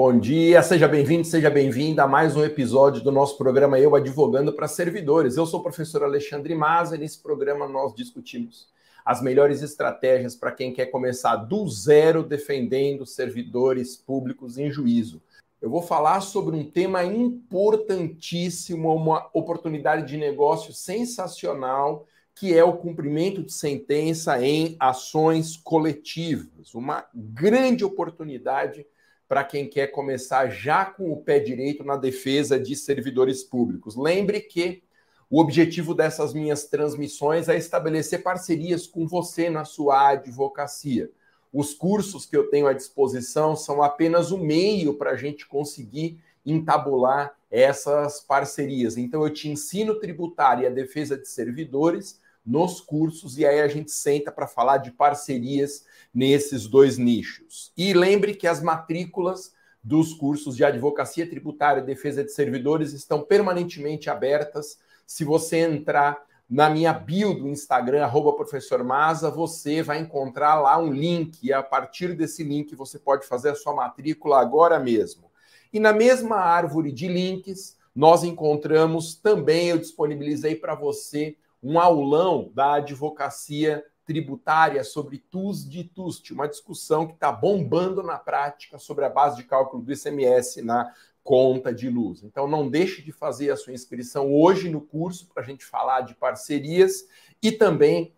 bom dia, seja bem-vindo, seja bem-vinda a mais um episódio do nosso programa Eu Advogando para Servidores. Eu sou o professor Alexandre Maza e nesse programa nós discutimos as melhores estratégias para quem quer começar do zero defendendo servidores públicos em juízo. Eu vou falar sobre um tema importantíssimo, uma oportunidade de negócio sensacional, que é o cumprimento de sentença em ações coletivas. Uma grande oportunidade para quem quer começar já com o pé direito na defesa de servidores públicos. Lembre que o objetivo dessas minhas transmissões é estabelecer parcerias com você na sua advocacia. Os cursos que eu tenho à disposição são apenas o meio para a gente conseguir entabular essas parcerias. Então, eu te ensino tributário e a defesa de servidores nos cursos, e aí a gente senta para falar de parcerias nesses dois nichos. E lembre que as matrículas dos cursos de advocacia tributária e defesa de servidores estão permanentemente abertas. Se você entrar na minha bio do Instagram, arroba professor Maza, você vai encontrar lá um link, e a partir desse link você pode fazer a sua matrícula agora mesmo. E na mesma árvore de links, nós encontramos também, eu disponibilizei para você um aulão da advocacia tributária sobre TUS de TUST, uma discussão que está bombando na prática sobre a base de cálculo do ICMS na conta de luz. Então, não deixe de fazer a sua inscrição hoje no curso para a gente falar de parcerias e também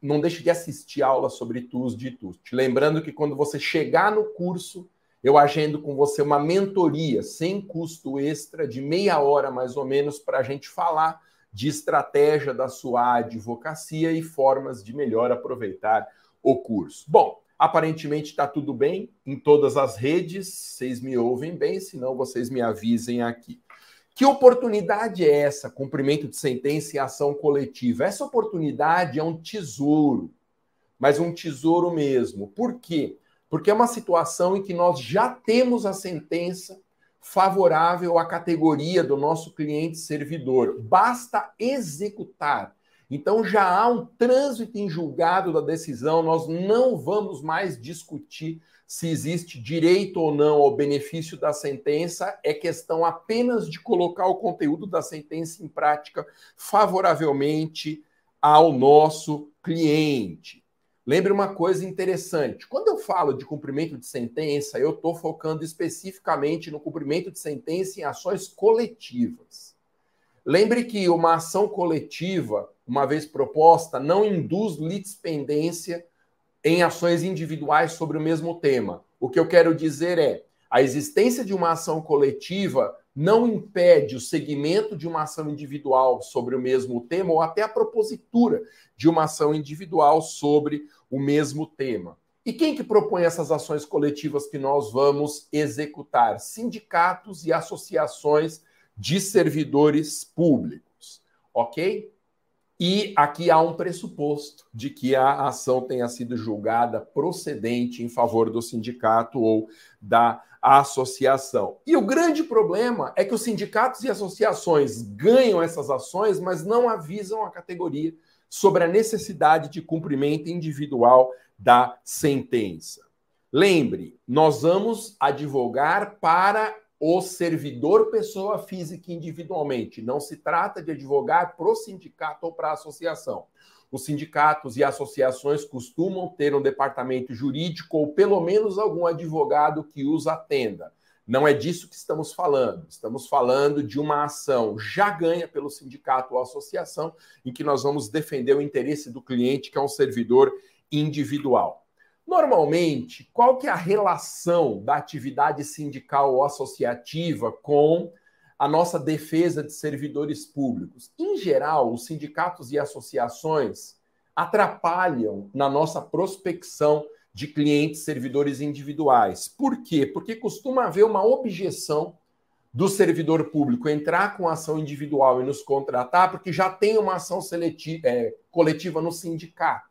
não deixe de assistir aula sobre TUS de TUST. Lembrando que quando você chegar no curso, eu agendo com você uma mentoria sem custo extra de meia hora mais ou menos para a gente falar de estratégia da sua advocacia e formas de melhor aproveitar o curso. Bom, aparentemente está tudo bem em todas as redes, vocês me ouvem bem, senão vocês me avisem aqui. Que oportunidade é essa? Cumprimento de sentença e ação coletiva. Essa oportunidade é um tesouro, mas um tesouro mesmo. Por quê? Porque é uma situação em que nós já temos a sentença favorável à categoria do nosso cliente servidor. Basta executar. Então já há um trânsito em julgado da decisão, nós não vamos mais discutir se existe direito ou não ao benefício da sentença, é questão apenas de colocar o conteúdo da sentença em prática favoravelmente ao nosso cliente. Lembre uma coisa interessante: quando falo de cumprimento de sentença, eu estou focando especificamente no cumprimento de sentença em ações coletivas. Lembre que uma ação coletiva, uma vez proposta, não induz litispendência em ações individuais sobre o mesmo tema. O que eu quero dizer é: a existência de uma ação coletiva não impede o segmento de uma ação individual sobre o mesmo tema ou até a propositura de uma ação individual sobre o mesmo tema. E quem que propõe essas ações coletivas que nós vamos executar? Sindicatos e associações de servidores públicos, ok? E aqui há um pressuposto de que a ação tenha sido julgada procedente em favor do sindicato ou da associação. E o grande problema é que os sindicatos e associações ganham essas ações, mas não avisam a categoria sobre a necessidade de cumprimento individual da sentença. Lembre, nós vamos advogar para o servidor pessoa física individualmente. Não se trata de advogar para o sindicato ou para a associação. Os sindicatos e associações costumam ter um departamento jurídico ou pelo menos algum advogado que os atenda. Não é disso que estamos falando. Estamos falando de uma ação já ganha pelo sindicato ou associação, em que nós vamos defender o interesse do cliente, que é um servidor individual. Normalmente, qual que é a relação da atividade sindical ou associativa com a nossa defesa de servidores públicos? Em geral, os sindicatos e associações atrapalham na nossa prospecção de clientes servidores individuais. Por quê? Porque costuma haver uma objeção do servidor público entrar com ação individual e nos contratar, porque já tem uma ação seletiva, é, coletiva no sindicato.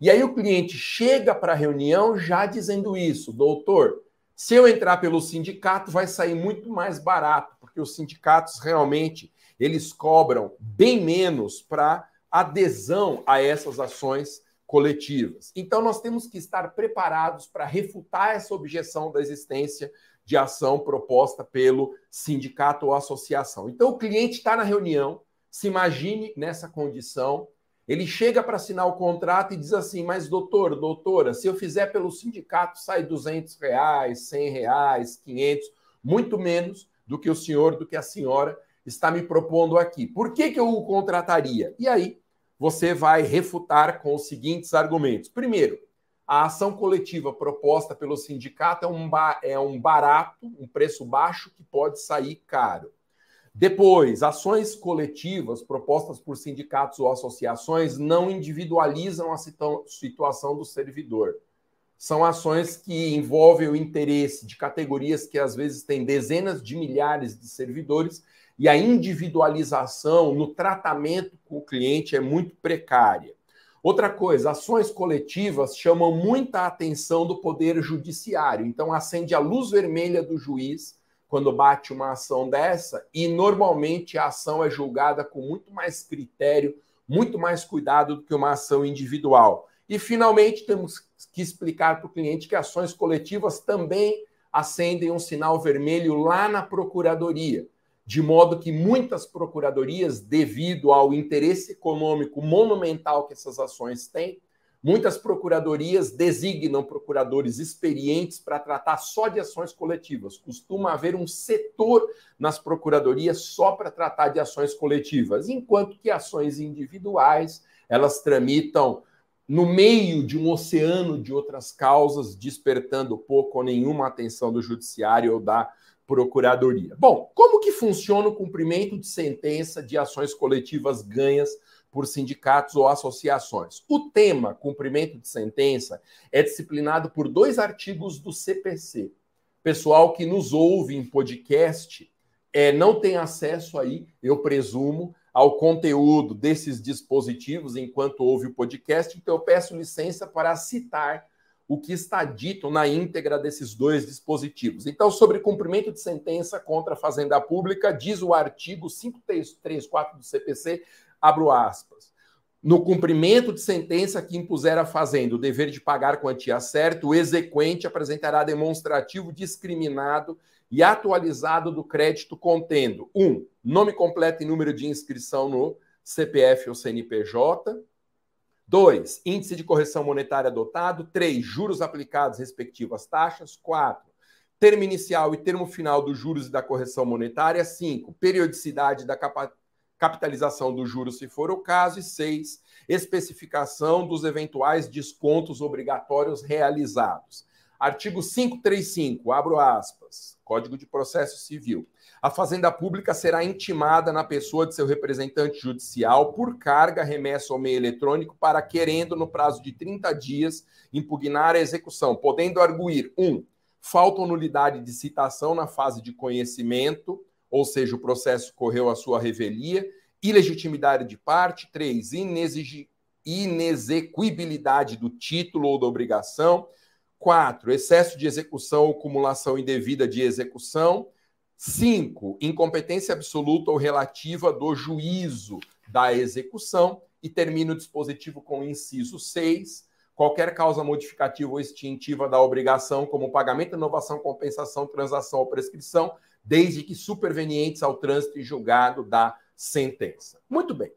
E aí o cliente chega para a reunião já dizendo isso, doutor, se eu entrar pelo sindicato vai sair muito mais barato, porque os sindicatos realmente eles cobram bem menos para adesão a essas ações coletivas. Então nós temos que estar preparados para refutar essa objeção da existência de ação proposta pelo sindicato ou associação. Então, o cliente está na reunião, se imagine nessa condição, ele chega para assinar o contrato e diz assim: Mas, doutor, doutora, se eu fizer pelo sindicato, sai 200 reais, 100 reais, 500, muito menos do que o senhor, do que a senhora está me propondo aqui. Por que, que eu o contrataria? E aí, você vai refutar com os seguintes argumentos. Primeiro, a ação coletiva proposta pelo sindicato é um, é um barato, um preço baixo que pode sair caro. Depois, ações coletivas propostas por sindicatos ou associações não individualizam a situação do servidor. São ações que envolvem o interesse de categorias que às vezes têm dezenas de milhares de servidores e a individualização no tratamento com o cliente é muito precária. Outra coisa, ações coletivas chamam muita atenção do poder judiciário. Então, acende a luz vermelha do juiz quando bate uma ação dessa, e normalmente a ação é julgada com muito mais critério, muito mais cuidado do que uma ação individual. E, finalmente, temos que explicar para o cliente que ações coletivas também acendem um sinal vermelho lá na procuradoria de modo que muitas procuradorias, devido ao interesse econômico monumental que essas ações têm, muitas procuradorias designam procuradores experientes para tratar só de ações coletivas. Costuma haver um setor nas procuradorias só para tratar de ações coletivas, enquanto que ações individuais, elas tramitam no meio de um oceano de outras causas, despertando pouco ou nenhuma atenção do judiciário ou da Procuradoria. Bom, como que funciona o cumprimento de sentença de ações coletivas ganhas por sindicatos ou associações? O tema cumprimento de sentença é disciplinado por dois artigos do CPC. Pessoal que nos ouve em podcast é, não tem acesso aí, eu presumo, ao conteúdo desses dispositivos enquanto ouve o podcast, então eu peço licença para citar o que está dito na íntegra desses dois dispositivos. Então, sobre cumprimento de sentença contra a Fazenda Pública, diz o artigo 534 do CPC, abro aspas. No cumprimento de sentença que impuser a Fazenda o dever de pagar quantia certa, o exequente apresentará demonstrativo discriminado e atualizado do crédito contendo: 1. Um, nome completo e número de inscrição no CPF ou CNPJ. 2. Índice de correção monetária adotado. 3. Juros aplicados, respectivas taxas. 4. Termo inicial e termo final dos juros e da correção monetária. 5. Periodicidade da capitalização dos juros, se for o caso. E 6. Especificação dos eventuais descontos obrigatórios realizados. Artigo 535, abro aspas, Código de Processo Civil. A Fazenda Pública será intimada na pessoa de seu representante judicial por carga, remessa ou meio eletrônico para, querendo, no prazo de 30 dias, impugnar a execução, podendo arguir: 1. Um, falta ou nulidade de citação na fase de conhecimento, ou seja, o processo correu à sua revelia, ilegitimidade de parte, 3. Inexequibilidade do título ou da obrigação. 4. Excesso de execução ou acumulação indevida de execução. Cinco, incompetência absoluta ou relativa do juízo da execução. E termina o dispositivo com o inciso 6. Qualquer causa modificativa ou extintiva da obrigação, como pagamento, inovação, compensação, transação ou prescrição, desde que supervenientes ao trânsito e julgado da sentença. Muito bem.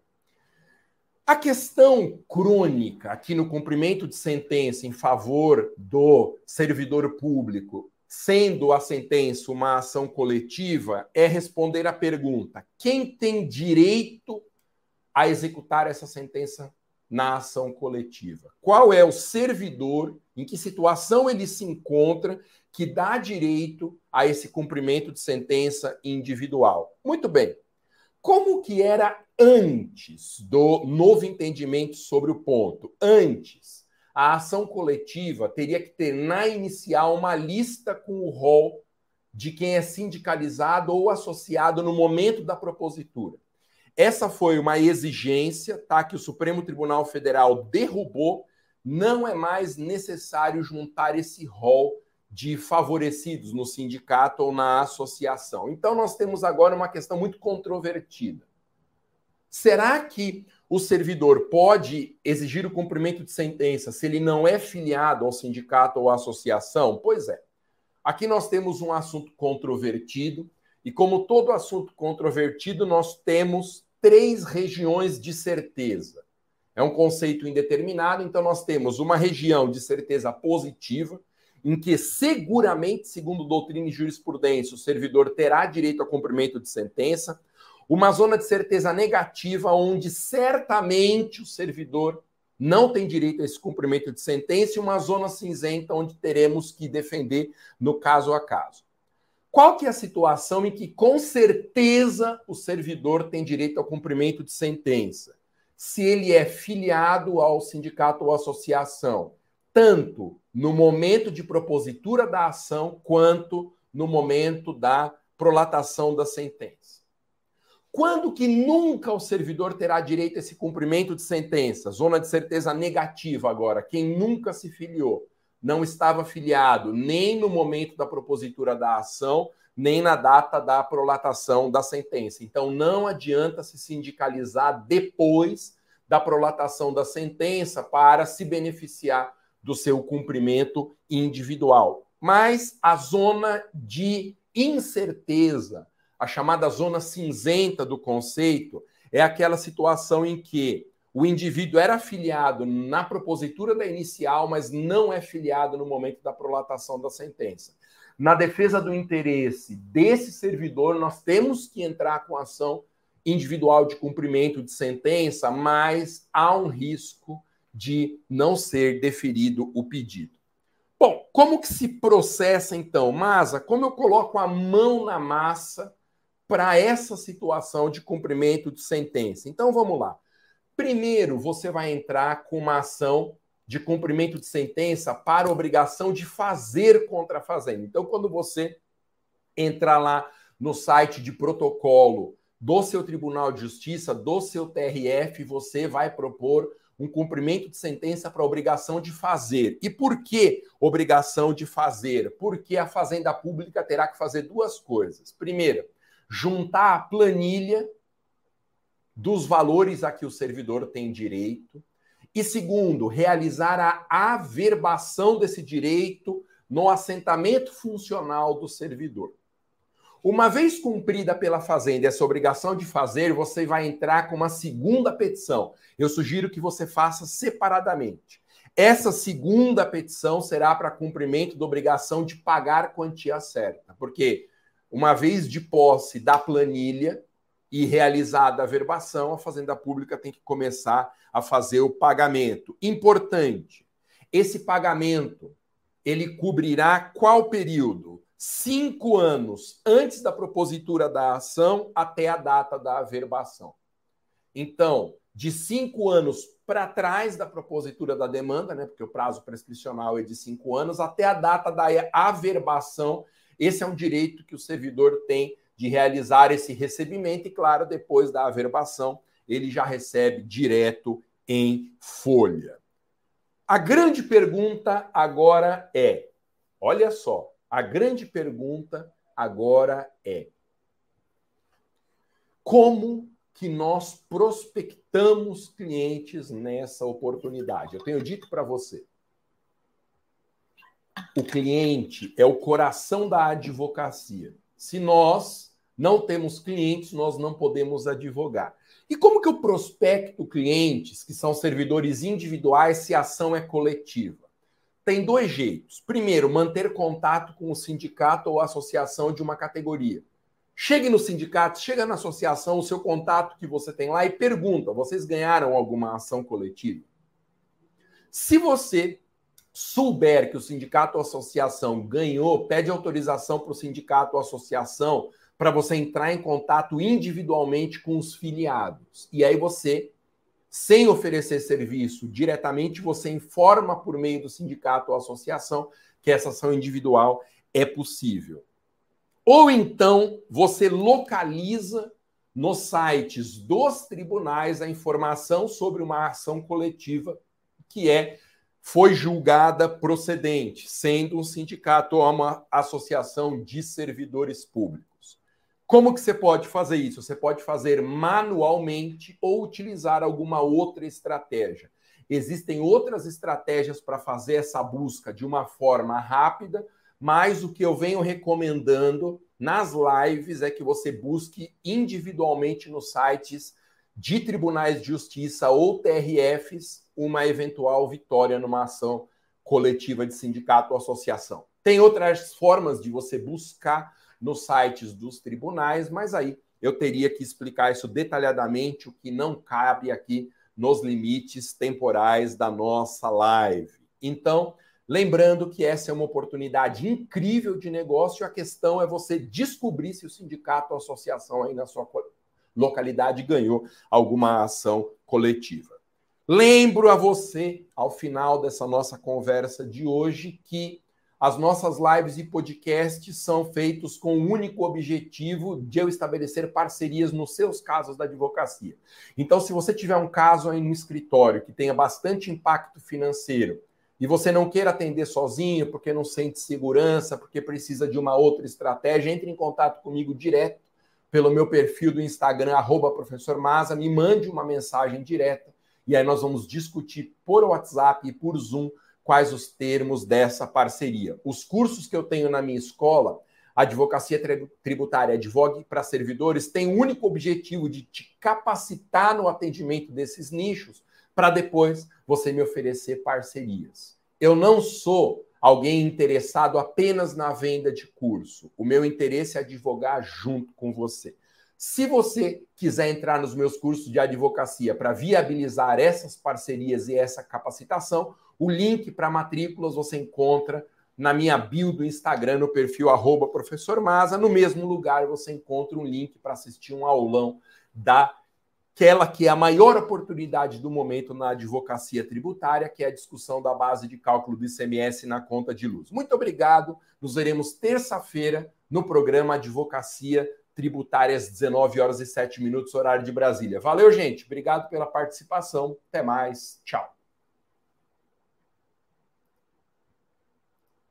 A questão crônica aqui no cumprimento de sentença em favor do servidor público sendo a sentença uma ação coletiva, é responder à pergunta: quem tem direito a executar essa sentença na ação coletiva? Qual é o servidor, em que situação ele se encontra que dá direito a esse cumprimento de sentença individual? Muito bem. Como que era antes do novo entendimento sobre o ponto? Antes, a ação coletiva teria que ter na inicial uma lista com o rol de quem é sindicalizado ou associado no momento da propositura. Essa foi uma exigência, tá, que o Supremo Tribunal Federal derrubou. Não é mais necessário juntar esse rol de favorecidos no sindicato ou na associação. Então nós temos agora uma questão muito controvertida. Será que o servidor pode exigir o cumprimento de sentença se ele não é filiado ao sindicato ou à associação? Pois é. Aqui nós temos um assunto controvertido, e como todo assunto controvertido, nós temos três regiões de certeza. É um conceito indeterminado, então nós temos uma região de certeza positiva, em que seguramente, segundo doutrina e jurisprudência, o servidor terá direito ao cumprimento de sentença, uma zona de certeza negativa, onde certamente o servidor não tem direito a esse cumprimento de sentença, e uma zona cinzenta, onde teremos que defender no caso a caso. Qual que é a situação em que, com certeza, o servidor tem direito ao cumprimento de sentença? Se ele é filiado ao sindicato ou associação, tanto no momento de propositura da ação quanto no momento da prolatação da sentença. Quando que nunca o servidor terá direito a esse cumprimento de sentença? Zona de certeza negativa agora. Quem nunca se filiou, não estava filiado nem no momento da propositura da ação, nem na data da prolatação da sentença. Então não adianta se sindicalizar depois da prolatação da sentença para se beneficiar do seu cumprimento individual. Mas a zona de incerteza, a chamada zona cinzenta do conceito, é aquela situação em que o indivíduo era filiado na propositura da inicial, mas não é filiado no momento da prolatação da sentença. Na defesa do interesse desse servidor, nós temos que entrar com ação individual de cumprimento de sentença, mas há um risco de não ser deferido o pedido. Bom, como que se processa então, Masa? Como eu coloco a mão na massa para essa situação de cumprimento de sentença? Então vamos lá. Primeiro, você vai entrar com uma ação de cumprimento de sentença para obrigação de fazer contra a fazenda. Então, quando você entrar lá no site de protocolo do seu Tribunal de Justiça, do seu TRF, você vai propor um cumprimento de sentença para obrigação de fazer. E por que obrigação de fazer? Porque a Fazenda Pública terá que fazer duas coisas. Primeiro, juntar a planilha dos valores a que o servidor tem direito. E segundo, realizar a averbação desse direito no assentamento funcional do servidor. Uma vez cumprida pela Fazenda essa obrigação de fazer, você vai entrar com uma segunda petição. Eu sugiro que você faça separadamente. Essa segunda petição será para cumprimento da obrigação de pagar quantia certa, porque uma vez de posse da planilha e realizada a verbação, a Fazenda Pública tem que começar a fazer o pagamento. Importante, esse pagamento ele cobrirá qual período? Cinco anos antes da propositura da ação até a data da averbação. Então, de cinco anos para trás da propositura da demanda, né, porque o prazo prescricional é de cinco anos, até a data da averbação, esse é um direito que o servidor tem de realizar esse recebimento, e claro, depois da averbação, ele já recebe direto em folha. A grande pergunta agora é: olha só, a grande pergunta agora é: como que nós prospectamos clientes nessa oportunidade? Eu tenho dito para você. O cliente é o coração da advocacia. Se nós não temos clientes, nós não podemos advogar. E como que eu prospecto clientes que são servidores individuais se a ação é coletiva? Tem dois jeitos. Primeiro, manter contato com o sindicato ou associação de uma categoria. Chegue no sindicato, chega na associação, o seu contato que você tem lá e pergunta: vocês ganharam alguma ação coletiva? Se você souber que o sindicato ou associação ganhou, pede autorização para o sindicato ou associação para você entrar em contato individualmente com os filiados. E aí você sem oferecer serviço diretamente, você informa por meio do sindicato ou associação que essa ação individual é possível. Ou então você localiza nos sites dos tribunais a informação sobre uma ação coletiva que é foi julgada procedente, sendo um sindicato ou uma associação de servidores públicos. Como que você pode fazer isso? Você pode fazer manualmente ou utilizar alguma outra estratégia. Existem outras estratégias para fazer essa busca de uma forma rápida, mas o que eu venho recomendando nas lives é que você busque individualmente nos sites de tribunais de justiça ou TRFs uma eventual vitória numa ação coletiva de sindicato ou associação. Tem outras formas de você buscar nos sites dos tribunais, mas aí eu teria que explicar isso detalhadamente, o que não cabe aqui nos limites temporais da nossa live. Então, lembrando que essa é uma oportunidade incrível de negócio, a questão é você descobrir se o sindicato ou associação aí na sua localidade ganhou alguma ação coletiva. Lembro a você, ao final dessa nossa conversa de hoje, que as nossas lives e podcasts são feitos com o único objetivo de eu estabelecer parcerias nos seus casos da advocacia. Então, se você tiver um caso aí no escritório que tenha bastante impacto financeiro e você não queira atender sozinho porque não sente segurança, porque precisa de uma outra estratégia, entre em contato comigo direto pelo meu perfil do Instagram, arroba me mande uma mensagem direta e aí nós vamos discutir por WhatsApp e por Zoom quais os termos dessa parceria. Os cursos que eu tenho na minha escola, Advocacia Tributária Advogue para Servidores, tem o único objetivo de te capacitar no atendimento desses nichos para depois você me oferecer parcerias. Eu não sou alguém interessado apenas na venda de curso. O meu interesse é advogar junto com você. Se você quiser entrar nos meus cursos de advocacia para viabilizar essas parcerias e essa capacitação, o link para matrículas você encontra na minha bio do Instagram, no perfil arroba professor Maza. No mesmo lugar você encontra um link para assistir um aulão daquela que é a maior oportunidade do momento na advocacia tributária, que é a discussão da base de cálculo do ICMS na conta de luz. Muito obrigado. Nos veremos terça-feira no programa Advocacia Tributária às 19 horas e 7 minutos, horário de Brasília. Valeu, gente. Obrigado pela participação. Até mais. Tchau.